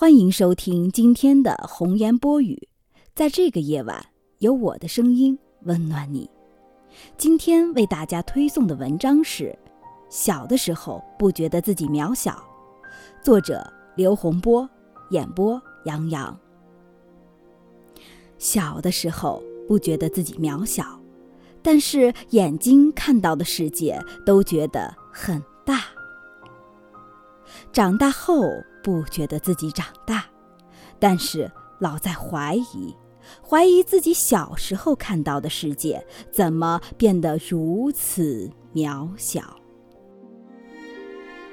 欢迎收听今天的红颜播语，在这个夜晚，有我的声音温暖你。今天为大家推送的文章是《小的时候不觉得自己渺小》，作者刘洪波，演播杨洋。小的时候不觉得自己渺小，但是眼睛看到的世界都觉得很大。长大后不觉得自己长大，但是老在怀疑，怀疑自己小时候看到的世界怎么变得如此渺小。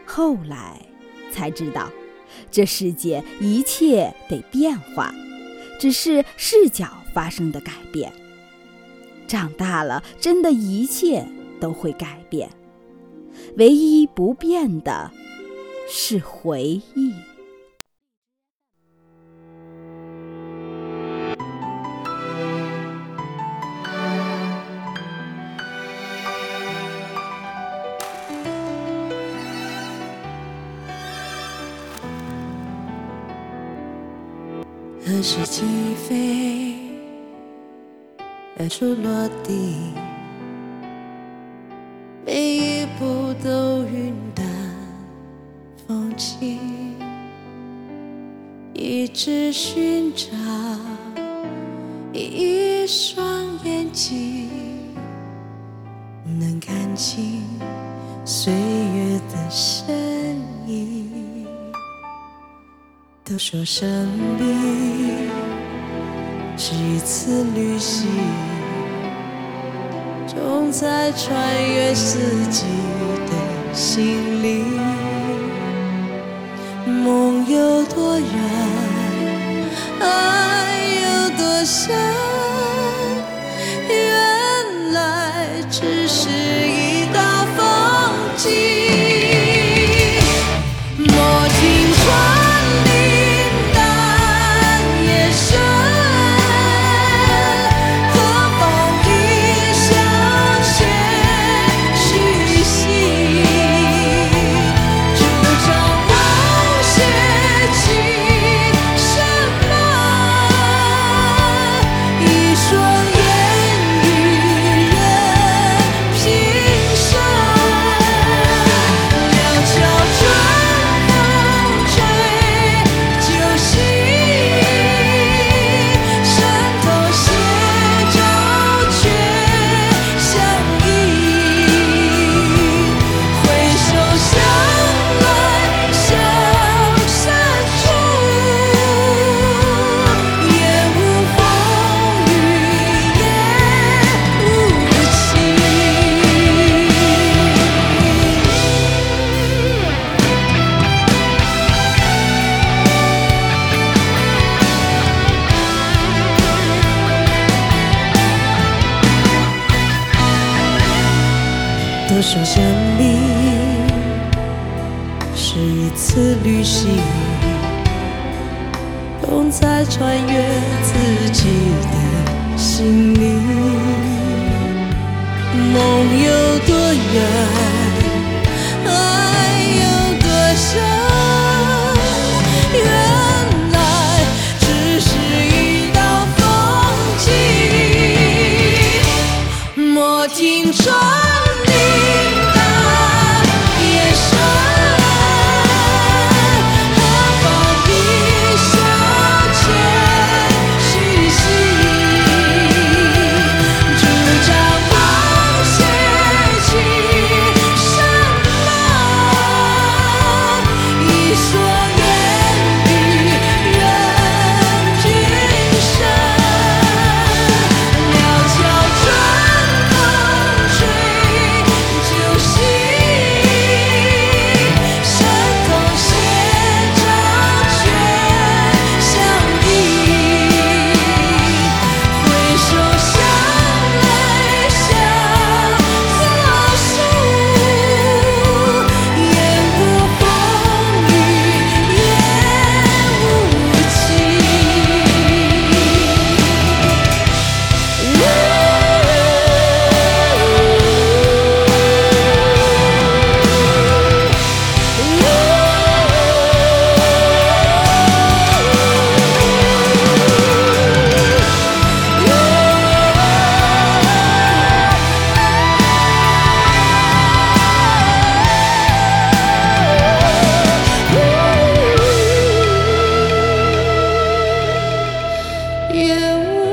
后来才知道，这世界一切得变化，只是视角发生的改变。长大了，真的一切都会改变，唯一不变的。是回忆。何时起飞？何处落地？每一步都与你。风轻，一直寻找一双眼睛，能看清岁月的身影。都说生命是一次旅行，总在穿越四季的心灵。有多远，爱有多深，原来只是一道风景。说生命是一次旅行，总在穿越自己的心灵。梦有多远，爱有多深，原来只是一道风景。莫停穿。you.